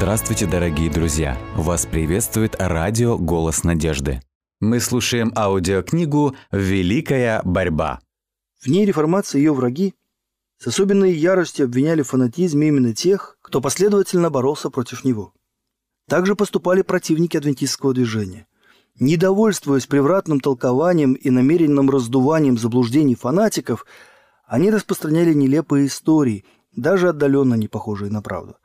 Здравствуйте, дорогие друзья! Вас приветствует радио «Голос надежды». Мы слушаем аудиокнигу «Великая борьба». В ней реформация и ее враги с особенной яростью обвиняли в фанатизме именно тех, кто последовательно боролся против него. Также поступали противники адвентистского движения. Недовольствуясь превратным толкованием и намеренным раздуванием заблуждений фанатиков, они распространяли нелепые истории, даже отдаленно не похожие на правду.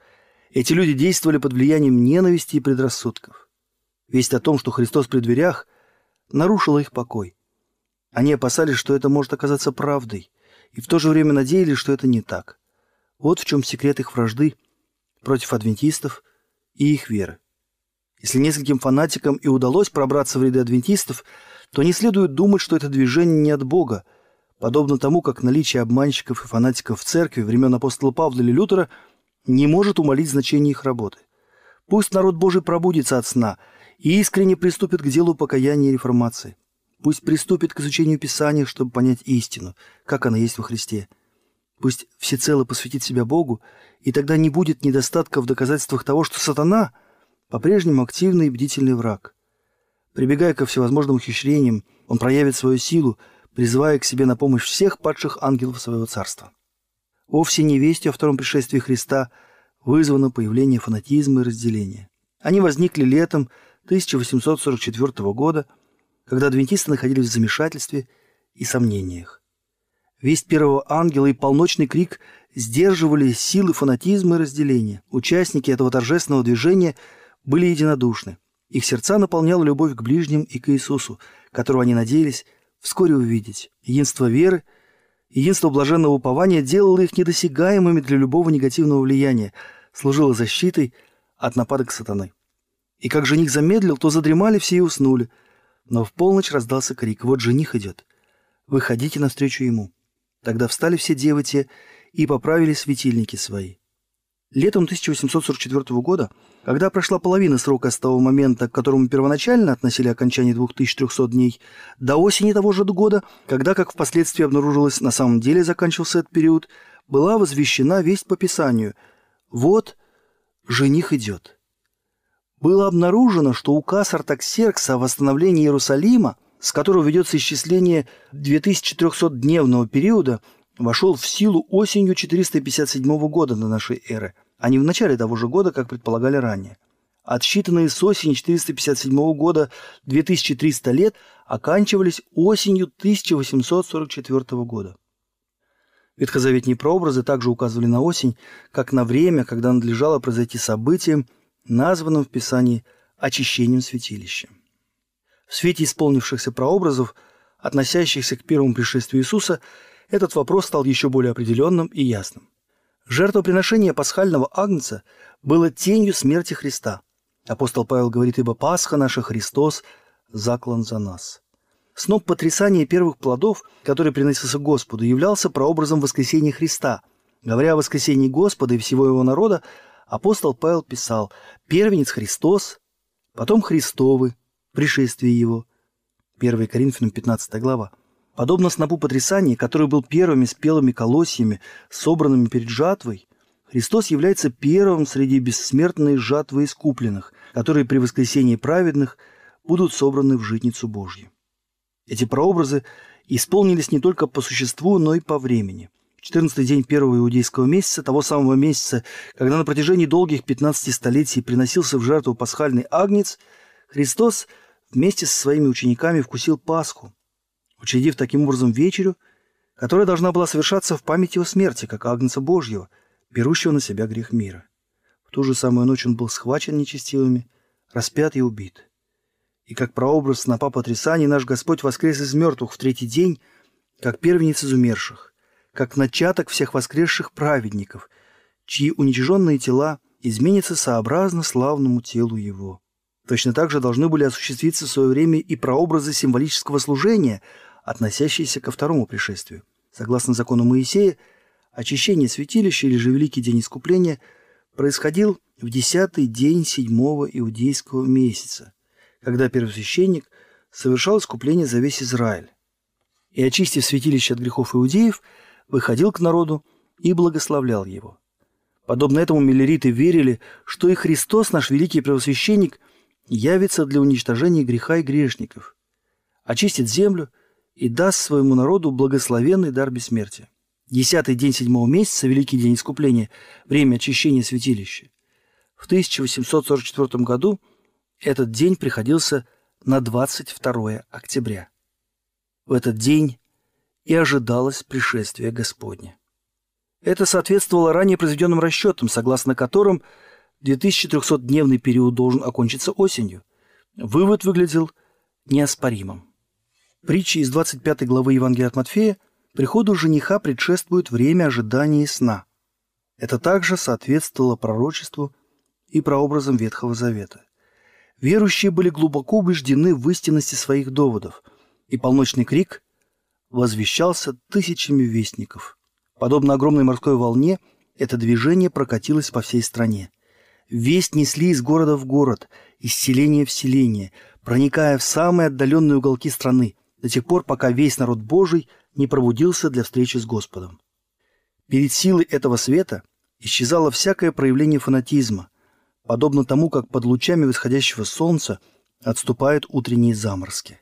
Эти люди действовали под влиянием ненависти и предрассудков. Весть о том, что Христос при дверях, нарушила их покой. Они опасались, что это может оказаться правдой, и в то же время надеялись, что это не так. Вот в чем секрет их вражды против адвентистов и их веры. Если нескольким фанатикам и удалось пробраться в ряды адвентистов, то не следует думать, что это движение не от Бога, подобно тому, как наличие обманщиков и фанатиков в церкви времен апостола Павла или Лютера не может умолить значение их работы. Пусть народ Божий пробудится от сна и искренне приступит к делу покаяния и реформации. Пусть приступит к изучению Писания, чтобы понять истину, как она есть во Христе. Пусть всецело посвятит себя Богу, и тогда не будет недостатка в доказательствах того, что сатана – по-прежнему активный и бдительный враг. Прибегая ко всевозможным ухищрениям, он проявит свою силу, призывая к себе на помощь всех падших ангелов своего царства. Вовсе не вестью о втором пришествии Христа вызвано появление фанатизма и разделения. Они возникли летом 1844 года, когда адвентисты находились в замешательстве и сомнениях. Весть первого ангела и полночный крик сдерживали силы фанатизма и разделения. Участники этого торжественного движения – были единодушны. Их сердца наполняла любовь к ближним и к Иисусу, которого они надеялись вскоре увидеть. Единство веры, единство блаженного упования делало их недосягаемыми для любого негативного влияния, служило защитой от нападок сатаны. И как жених замедлил, то задремали все и уснули. Но в полночь раздался крик «Вот жених идет! Выходите навстречу ему!» Тогда встали все девы те и поправили светильники свои. Летом 1844 года, когда прошла половина срока с того момента, к которому первоначально относили окончание 2300 дней, до осени того же года, когда, как впоследствии обнаружилось, на самом деле заканчивался этот период, была возвещена весть по Писанию «Вот, жених идет». Было обнаружено, что указ Артаксеркса о восстановлении Иерусалима, с которого ведется исчисление 2300-дневного периода, вошел в силу осенью 457 года до нашей эры, а не в начале того же года, как предполагали ранее. Отсчитанные с осени 457 года 2300 лет оканчивались осенью 1844 года. Ветхозаветные прообразы также указывали на осень, как на время, когда надлежало произойти событием, названным в Писании очищением святилища. В свете исполнившихся прообразов, относящихся к первому пришествию Иисуса, этот вопрос стал еще более определенным и ясным. Жертвоприношение пасхального агнца было тенью смерти Христа. Апостол Павел говорит, «Ибо Пасха наша Христос заклан за нас». Сноп потрясания первых плодов, который приносился Господу, являлся прообразом воскресения Христа. Говоря о воскресении Господа и всего его народа, апостол Павел писал «Первенец Христос, потом Христовы, пришествие Его». 1 Коринфянам 15 глава. Подобно снопу потрясания, который был первыми спелыми колосьями, собранными перед жатвой, Христос является первым среди бессмертной жатвы искупленных, которые при воскресении праведных будут собраны в житницу Божью. Эти прообразы исполнились не только по существу, но и по времени. В 14 день первого иудейского месяца, того самого месяца, когда на протяжении долгих 15 столетий приносился в жертву пасхальный агнец, Христос вместе со своими учениками вкусил Пасху, учредив таким образом вечерю, которая должна была совершаться в память его смерти, как Агнца Божьего, берущего на себя грех мира. В ту же самую ночь он был схвачен нечестивыми, распят и убит. И как прообраз снопа потрясаний наш Господь воскрес из мертвых в третий день, как первенец из умерших, как начаток всех воскресших праведников, чьи уничиженные тела изменятся сообразно славному телу Его. Точно так же должны были осуществиться в свое время и прообразы символического служения, относящиеся ко второму пришествию. Согласно закону Моисея, очищение святилища или же Великий день искупления происходил в десятый день седьмого иудейского месяца, когда первосвященник совершал искупление за весь Израиль. И, очистив святилище от грехов иудеев, выходил к народу и благословлял его. Подобно этому миллериты верили, что и Христос, наш великий первосвященник, явится для уничтожения греха и грешников, очистит землю и даст своему народу благословенный дар бессмертия. Десятый день седьмого месяца, Великий день искупления, время очищения святилища. В 1844 году этот день приходился на 22 октября. В этот день и ожидалось пришествие Господне. Это соответствовало ранее произведенным расчетам, согласно которым 2300-дневный период должен окончиться осенью. Вывод выглядел неоспоримым. Притчи из 25 главы Евангелия от Матфея приходу жениха предшествует время ожидания сна. Это также соответствовало пророчеству и прообразам Ветхого Завета. Верующие были глубоко убеждены в истинности своих доводов, и полночный крик возвещался тысячами вестников. Подобно огромной морской волне, это движение прокатилось по всей стране. Весть несли из города в город, из селения в селение, проникая в самые отдаленные уголки страны, до тех пор, пока весь народ Божий не пробудился для встречи с Господом. Перед силой этого света исчезало всякое проявление фанатизма, подобно тому, как под лучами восходящего солнца отступают утренние заморозки.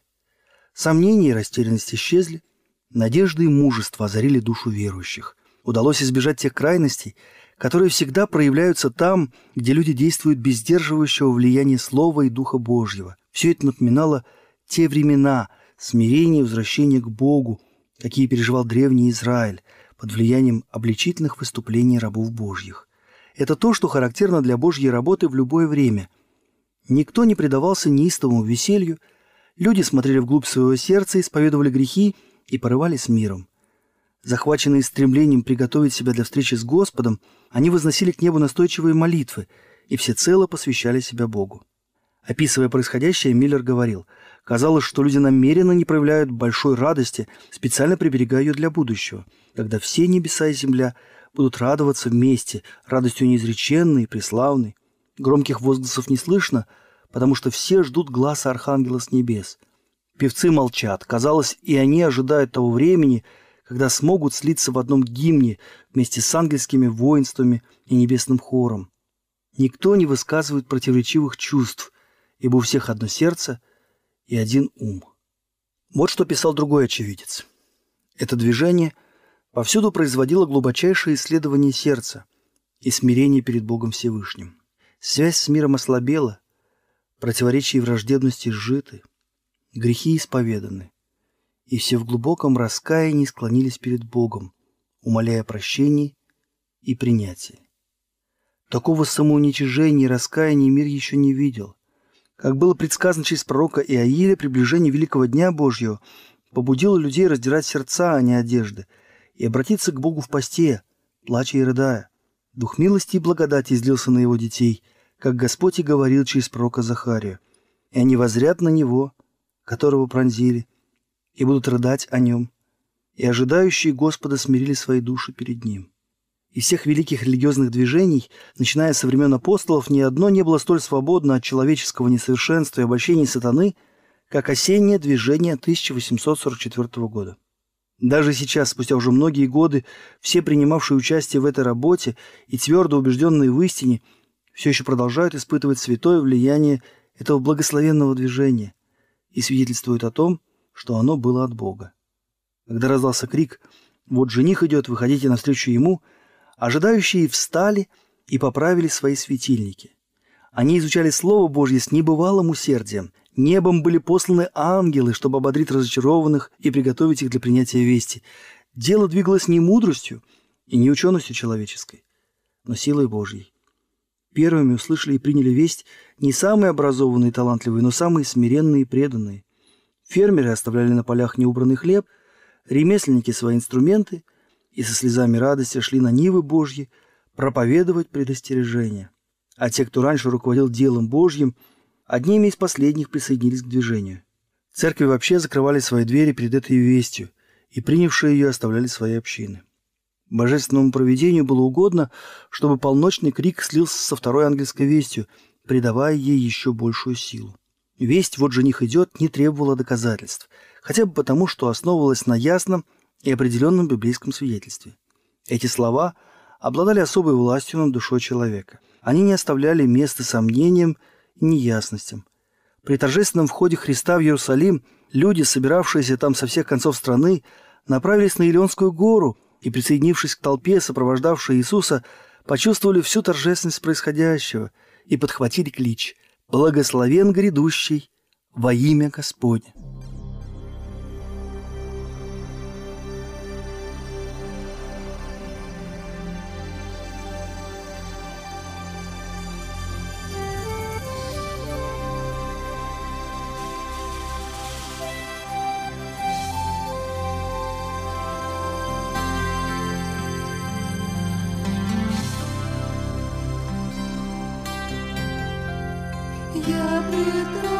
Сомнения и растерянность исчезли, Надежда и мужество озарили душу верующих. Удалось избежать тех крайностей, которые всегда проявляются там, где люди действуют без сдерживающего влияния Слова и Духа Божьего. Все это напоминало те времена смирения и возвращения к Богу, какие переживал древний Израиль под влиянием обличительных выступлений рабов Божьих. Это то, что характерно для Божьей работы в любое время. Никто не предавался неистовому веселью, люди смотрели вглубь своего сердца, исповедовали грехи – и порывались миром. Захваченные стремлением приготовить себя для встречи с Господом, они возносили к небу настойчивые молитвы и всецело посвящали себя Богу. Описывая происходящее, Миллер говорил, казалось, что люди намеренно не проявляют большой радости, специально приберегая ее для будущего, когда все небеса и земля будут радоваться вместе, радостью неизреченной и преславной. Громких возгласов не слышно, потому что все ждут глаза Архангела с небес – Певцы молчат. Казалось, и они ожидают того времени, когда смогут слиться в одном гимне вместе с ангельскими воинствами и небесным хором. Никто не высказывает противоречивых чувств, ибо у всех одно сердце и один ум. Вот что писал другой очевидец. Это движение повсюду производило глубочайшее исследование сердца и смирение перед Богом Всевышним. Связь с миром ослабела, противоречия и враждебности сжиты – грехи исповеданы, и все в глубоком раскаянии склонились перед Богом, умоляя прощения и принятия. Такого самоуничижения и раскаяния мир еще не видел. Как было предсказано через пророка Иаиля, приближение великого дня Божьего побудило людей раздирать сердца, а не одежды, и обратиться к Богу в посте, плача и рыдая. Дух милости и благодати излился на его детей, как Господь и говорил через пророка Захария. И они возрят на него, которого пронзили, и будут рыдать о нем. И ожидающие Господа смирили свои души перед Ним. Из всех великих религиозных движений, начиная со времен апостолов, ни одно не было столь свободно от человеческого несовершенства и обольщений сатаны, как осеннее движение 1844 года. Даже сейчас, спустя уже многие годы, все принимавшие участие в этой работе и твердо убежденные в истине, все еще продолжают испытывать святое влияние этого благословенного движения – и свидетельствует о том, что оно было от Бога. Когда раздался крик «Вот жених идет, выходите навстречу ему», ожидающие встали и поправили свои светильники. Они изучали Слово Божье с небывалым усердием. Небом были посланы ангелы, чтобы ободрить разочарованных и приготовить их для принятия вести. Дело двигалось не мудростью и не ученостью человеческой, но силой Божьей. Первыми услышали и приняли весть не самые образованные и талантливые, но самые смиренные и преданные. Фермеры оставляли на полях неубранный хлеб, ремесленники свои инструменты и со слезами радости шли на Нивы Божьи проповедовать предостережения. А те, кто раньше руководил делом Божьим, одними из последних присоединились к движению. Церкви вообще закрывали свои двери перед этой вестью, и принявшие ее оставляли свои общины. Божественному провидению было угодно, чтобы полночный крик слился со второй ангельской вестью, придавая ей еще большую силу. Весть «Вот жених идет» не требовала доказательств, хотя бы потому, что основывалась на ясном и определенном библейском свидетельстве. Эти слова обладали особой властью над душой человека. Они не оставляли места сомнениям и неясностям. При торжественном входе Христа в Иерусалим люди, собиравшиеся там со всех концов страны, направились на Илионскую гору и, присоединившись к толпе, сопровождавшей Иисуса, почувствовали всю торжественность происходящего и подхватили клич «Благословен грядущий во имя Господне». Я пред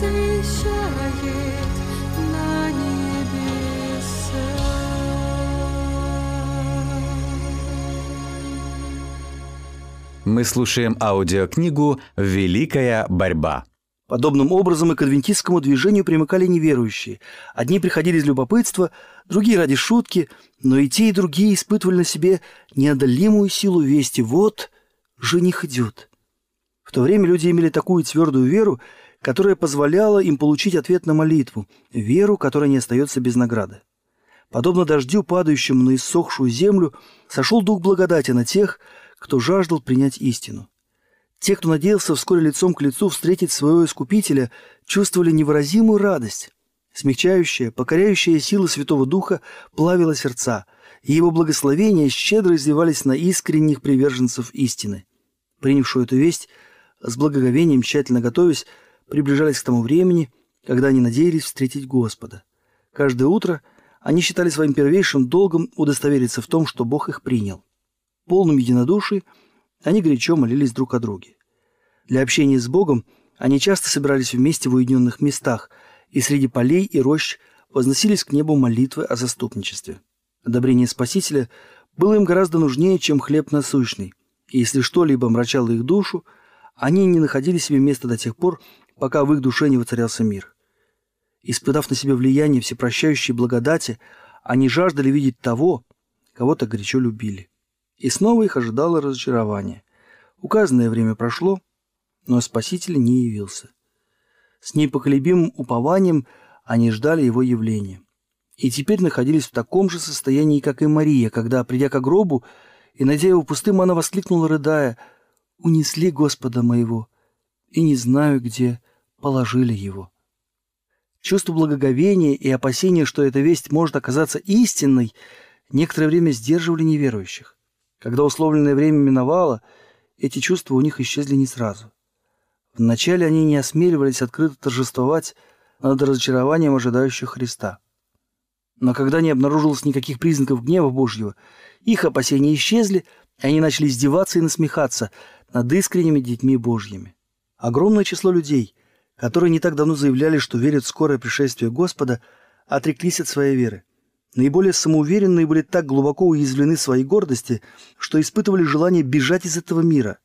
Мы слушаем аудиокнигу «Великая борьба». Подобным образом и к адвентистскому движению примыкали неверующие. Одни приходили из любопытства, другие ради шутки, но и те, и другие испытывали на себе неодолимую силу вести. Вот жених идет. В то время люди имели такую твердую веру, которая позволяла им получить ответ на молитву, веру, которая не остается без награды. Подобно дождю, падающему на иссохшую землю, сошел дух благодати на тех, кто жаждал принять истину. Те, кто надеялся вскоре лицом к лицу встретить своего Искупителя, чувствовали невыразимую радость. Смягчающая, покоряющая сила Святого Духа плавила сердца, и его благословения щедро изливались на искренних приверженцев истины. Принявшую эту весть, с благоговением, тщательно готовясь, приближались к тому времени, когда они надеялись встретить Господа. Каждое утро они считали своим первейшим долгом удостовериться в том, что Бог их принял. В полном единодушии они горячо молились друг о друге. Для общения с Богом они часто собирались вместе в уединенных местах и среди полей и рощ возносились к небу молитвы о заступничестве. Одобрение Спасителя было им гораздо нужнее, чем хлеб насущный, и если что-либо мрачало их душу, они не находили себе места до тех пор, пока в их душе не воцарялся мир. Испытав на себе влияние всепрощающей благодати, они жаждали видеть того, кого так горячо любили. И снова их ожидало разочарование. Указанное время прошло, но Спаситель не явился. С непоколебимым упованием они ждали его явления. И теперь находились в таком же состоянии, как и Мария, когда, придя к гробу и найдя его пустым, она воскликнула, рыдая, «Унесли Господа моего, и не знаю, где положили его». Чувство благоговения и опасения, что эта весть может оказаться истинной, некоторое время сдерживали неверующих. Когда условленное время миновало, эти чувства у них исчезли не сразу. Вначале они не осмеливались открыто торжествовать над разочарованием ожидающих Христа. Но когда не обнаружилось никаких признаков гнева Божьего, их опасения исчезли, и они начали издеваться и насмехаться над искренними детьми Божьими. Огромное число людей, которые не так давно заявляли, что верят в скорое пришествие Господа, отреклись от своей веры. Наиболее самоуверенные были так глубоко уязвлены своей гордости, что испытывали желание бежать из этого мира.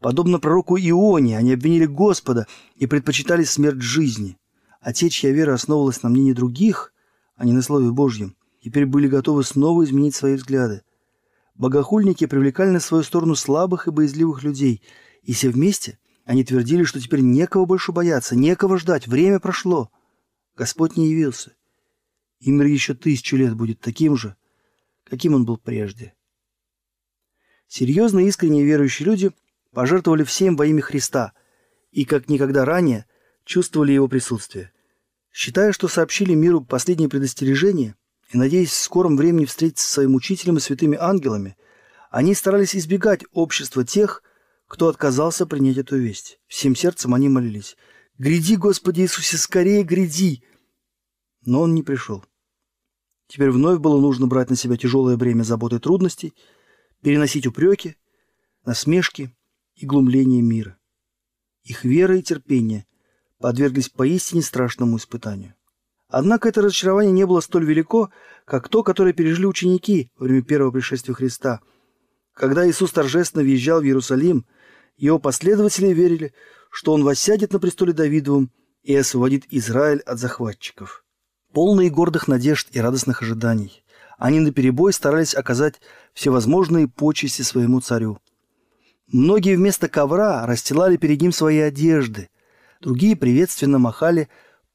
Подобно пророку Ионе, они обвинили Господа и предпочитали смерть жизни. А те, чья вера основывалась на мнении других, а не на Слове Божьем, теперь были готовы снова изменить свои взгляды. Богохульники привлекали на свою сторону слабых и боязливых людей, и все вместе они твердили, что теперь некого больше бояться, некого ждать, время прошло. Господь не явился. И мир еще тысячу лет будет таким же, каким он был прежде. Серьезно искренне верующие люди пожертвовали всем во имя Христа и, как никогда ранее, чувствовали его присутствие. Считая, что сообщили миру последние предостережения и надеясь в скором времени встретиться со своим учителем и святыми ангелами, они старались избегать общества тех, кто отказался принять эту весть. Всем сердцем они молились. «Гряди, Господи Иисусе, скорее гряди!» Но он не пришел. Теперь вновь было нужно брать на себя тяжелое бремя забот и трудностей, переносить упреки, насмешки и глумление мира. Их вера и терпение подверглись поистине страшному испытанию. Однако это разочарование не было столь велико, как то, которое пережили ученики во время первого пришествия Христа. Когда Иисус торжественно въезжал в Иерусалим, его последователи верили, что Он воссядет на престоле Давидовом и освободит Израиль от захватчиков полные гордых надежд и радостных ожиданий. Они наперебой старались оказать всевозможные почести своему царю. Многие вместо ковра расстилали перед ним свои одежды, другие приветственно махали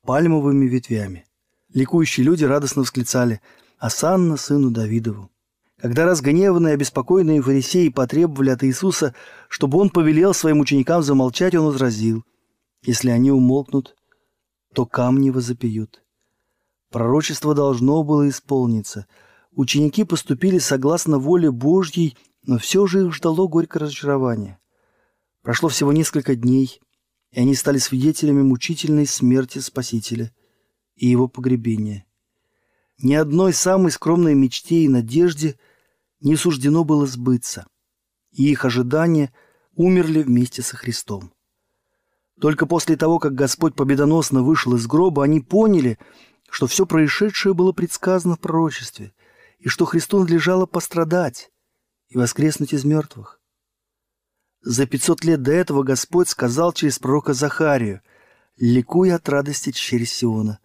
пальмовыми ветвями. Ликующие люди радостно восклицали «Асанна сыну Давидову». Когда разгневанные обеспокоенные фарисеи потребовали от Иисуса, чтобы он повелел своим ученикам замолчать, он возразил «Если они умолкнут, то камни возопьют». Пророчество должно было исполниться. Ученики поступили согласно воле Божьей, но все же их ждало горькое разочарование. Прошло всего несколько дней, и они стали свидетелями мучительной смерти Спасителя и его погребения. Ни одной самой скромной мечте и надежде не суждено было сбыться, и их ожидания умерли вместе со Христом. Только после того, как Господь победоносно вышел из гроба, они поняли, что все происшедшее было предсказано в пророчестве, и что Христу надлежало пострадать и воскреснуть из мертвых. За пятьсот лет до этого Господь сказал через пророка Захарию, «Ликуй от радости черь Сиона,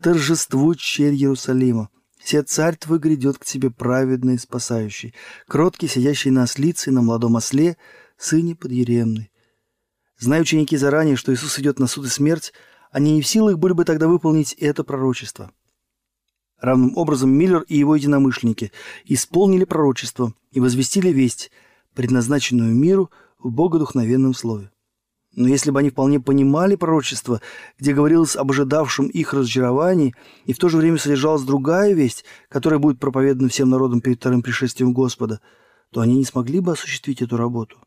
торжествуй черь Иерусалима, все царь твой грядет к тебе праведный спасающий, кроткий, сидящий на ослице и на молодом осле, сыне подъеремный». Зная ученики заранее, что Иисус идет на суд и смерть, они не в силах были бы тогда выполнить это пророчество. Равным образом Миллер и его единомышленники исполнили пророчество и возвестили весть, предназначенную миру в богодухновенном слове. Но если бы они вполне понимали пророчество, где говорилось об ожидавшем их разочаровании, и в то же время содержалась другая весть, которая будет проповедана всем народам перед вторым пришествием Господа, то они не смогли бы осуществить эту работу.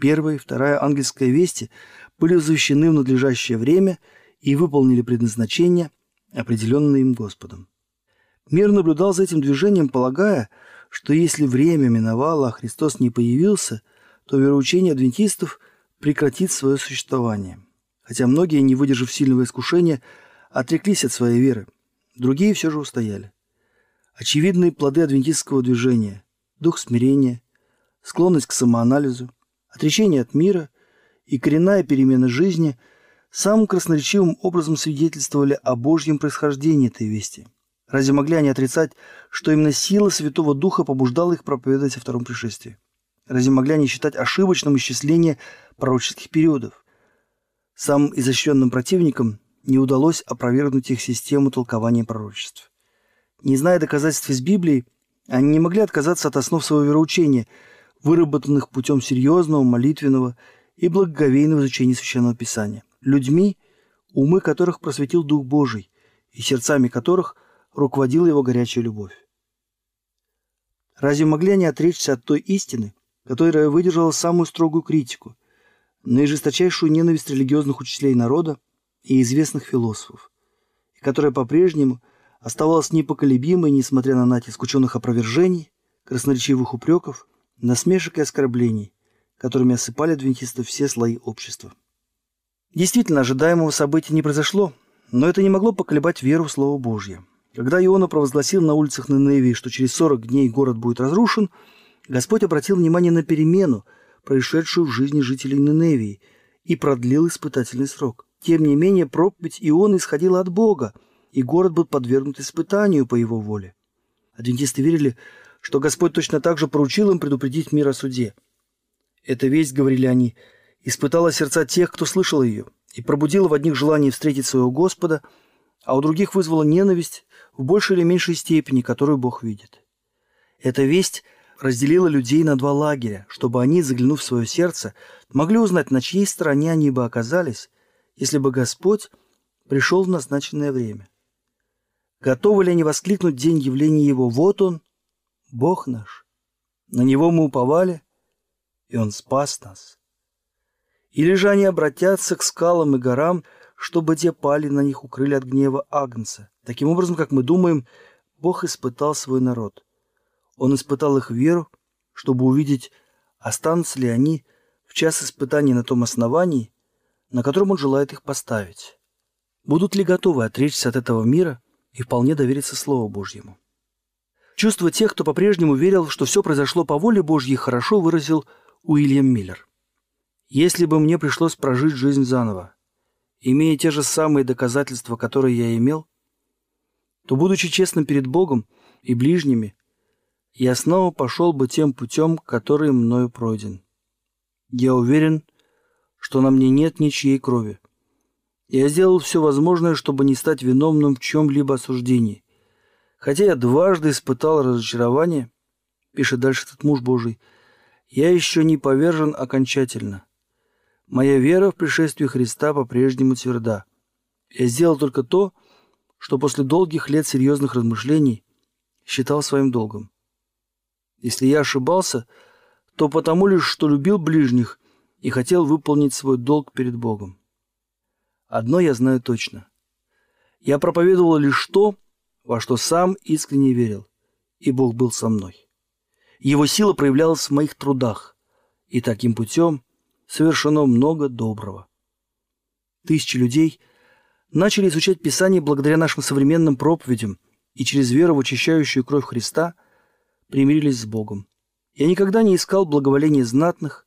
Первая и вторая ангельская вести были возвещены в надлежащее время – и выполнили предназначение, определенное им Господом. Мир наблюдал за этим движением, полагая, что если время миновало, а Христос не появился, то вероучение адвентистов прекратит свое существование. Хотя многие, не выдержав сильного искушения, отреклись от своей веры, другие все же устояли. Очевидные плоды адвентистского движения – дух смирения, склонность к самоанализу, отречение от мира и коренная перемена жизни – самым красноречивым образом свидетельствовали о Божьем происхождении этой вести. Разве могли они отрицать, что именно сила Святого Духа побуждала их проповедовать о втором пришествии? Разве могли они считать ошибочным исчисление пророческих периодов? Самым изощренным противникам не удалось опровергнуть их систему толкования пророчеств. Не зная доказательств из Библии, они не могли отказаться от основ своего вероучения, выработанных путем серьезного, молитвенного и благоговейного изучения Священного Писания – людьми, умы которых просветил Дух Божий и сердцами которых руководила его горячая любовь. Разве могли они отречься от той истины, которая выдержала самую строгую критику, наижесточайшую ненависть религиозных учителей народа и известных философов, и которая по-прежнему оставалась непоколебимой, несмотря на натиск ученых опровержений, красноречивых упреков, насмешек и оскорблений, которыми осыпали адвентистов все слои общества. Действительно, ожидаемого события не произошло, но это не могло поколебать веру в Слово Божье. Когда Иона провозгласил на улицах Ниневии, что через 40 дней город будет разрушен, Господь обратил внимание на перемену, происшедшую в жизни жителей Ниневии, и продлил испытательный срок. Тем не менее, проповедь Иона исходила от Бога, и город был подвергнут испытанию по его воле. Адвентисты верили, что Господь точно так же поручил им предупредить мир о суде. Эта весть, говорили они, испытала сердца тех, кто слышал ее, и пробудила в одних желание встретить своего Господа, а у других вызвала ненависть в большей или меньшей степени, которую Бог видит. Эта весть разделила людей на два лагеря, чтобы они, заглянув в свое сердце, могли узнать, на чьей стороне они бы оказались, если бы Господь пришел в назначенное время. Готовы ли они воскликнуть день явления Его «Вот Он, Бог наш». На Него мы уповали, и Он спас нас. Или же они обратятся к скалам и горам, чтобы те пали на них укрыли от гнева Агнца. Таким образом, как мы думаем, Бог испытал свой народ. Он испытал их веру, чтобы увидеть, останутся ли они в час испытаний на том основании, на котором Он желает их поставить. Будут ли готовы отречься от этого мира и вполне довериться Слову Божьему. Чувство тех, кто по-прежнему верил, что все произошло по воле Божьей, хорошо выразил Уильям Миллер. «Если бы мне пришлось прожить жизнь заново, имея те же самые доказательства, которые я имел, то, будучи честным перед Богом и ближними, я снова пошел бы тем путем, который мною пройден. Я уверен, что на мне нет ничьей крови. Я сделал все возможное, чтобы не стать виновным в чем-либо осуждении. Хотя я дважды испытал разочарование, пишет дальше этот муж Божий, я еще не повержен окончательно. Моя вера в пришествие Христа по-прежнему тверда. Я сделал только то, что после долгих лет серьезных размышлений считал своим долгом. Если я ошибался, то потому лишь, что любил ближних и хотел выполнить свой долг перед Богом. Одно я знаю точно. Я проповедовал лишь то, во что сам искренне верил, и Бог был со мной. Его сила проявлялась в моих трудах, и таким путем совершено много доброго. Тысячи людей начали изучать Писание благодаря нашим современным проповедям и через веру в очищающую кровь Христа примирились с Богом. Я никогда не искал благоволения знатных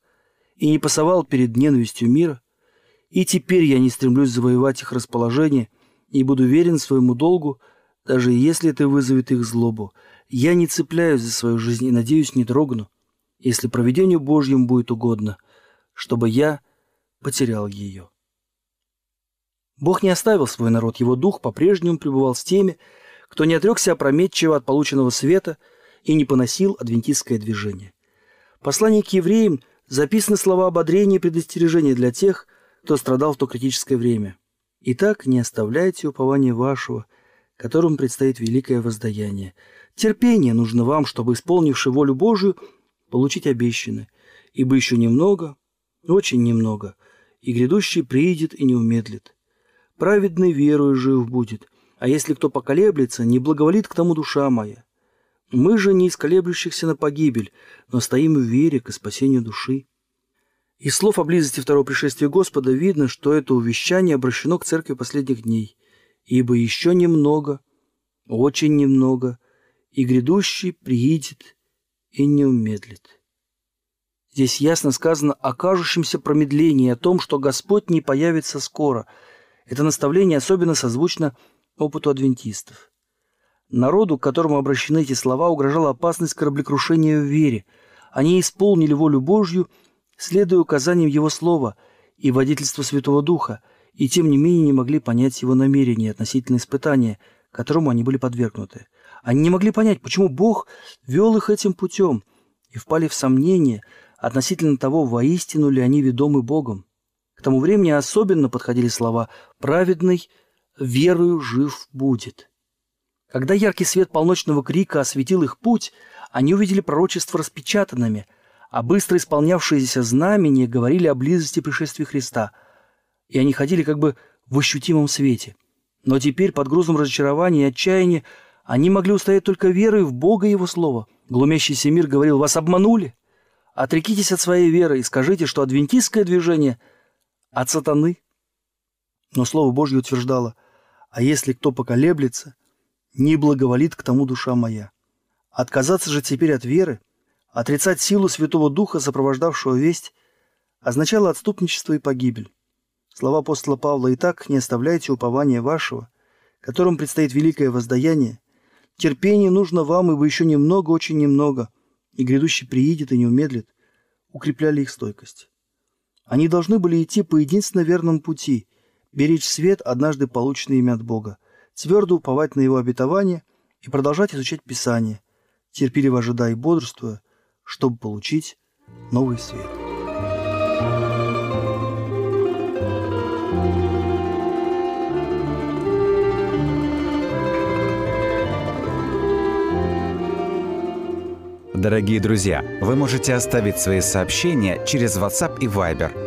и не пасовал перед ненавистью мира, и теперь я не стремлюсь завоевать их расположение и буду верен своему долгу, даже если это вызовет их злобу. Я не цепляюсь за свою жизнь и, надеюсь, не дрогну, если проведению Божьему будет угодно, чтобы я потерял ее. Бог не оставил свой народ, его дух по-прежнему пребывал с теми, кто не отрекся опрометчиво от полученного света и не поносил адвентистское движение. В послании к евреям записаны слова ободрения и предостережения для тех, кто страдал в то критическое время. Итак, не оставляйте упования вашего, которому предстоит великое воздаяние. Терпение нужно вам, чтобы, исполнивши волю Божию, получить обещанное, ибо еще немного, очень немного, и грядущий приидет и не умедлит. Праведный верою жив будет, а если кто поколеблется, не благоволит к тому душа моя. Мы же не из колеблющихся на погибель, но стоим в вере к спасению души. Из слов о близости второго пришествия Господа видно, что это увещание обращено к церкви последних дней. Ибо еще немного, очень немного, и грядущий приидет и не умедлит. Здесь ясно сказано о кажущемся промедлении, о том, что Господь не появится скоро. Это наставление особенно созвучно опыту адвентистов. Народу, к которому обращены эти слова, угрожала опасность кораблекрушения в вере. Они исполнили волю Божью – следуя указаниям Его Слова и водительству Святого Духа, и тем не менее не могли понять Его намерения относительно испытания, которому они были подвергнуты. Они не могли понять, почему Бог вел их этим путем, и впали в сомнение относительно того, воистину ли они ведомы Богом. К тому времени особенно подходили слова «праведный верою жив будет». Когда яркий свет полночного крика осветил их путь, они увидели пророчество распечатанными – а быстро исполнявшиеся знамения говорили о близости пришествия Христа, и они ходили как бы в ощутимом свете. Но теперь, под грузом разочарования и отчаяния, они могли устоять только верой в Бога и Его Слово. Глумящийся мир говорил, вас обманули. Отрекитесь от своей веры и скажите, что адвентистское движение от сатаны. Но Слово Божье утверждало, а если кто поколеблется, не благоволит к тому душа моя. Отказаться же теперь от веры, отрицать силу Святого Духа, сопровождавшего весть, означало отступничество и погибель. Слова апостола Павла «Итак, не оставляйте упования вашего, которым предстоит великое воздаяние. Терпение нужно вам, ибо еще немного, очень немного, и грядущий приидет и не умедлит», укрепляли их стойкость. Они должны были идти по единственно верному пути, беречь свет, однажды полученный ими от Бога, твердо уповать на его обетование и продолжать изучать Писание, терпеливо ожидая и бодрствуя, чтобы получить новый свет. Дорогие друзья, вы можете оставить свои сообщения через WhatsApp и Viber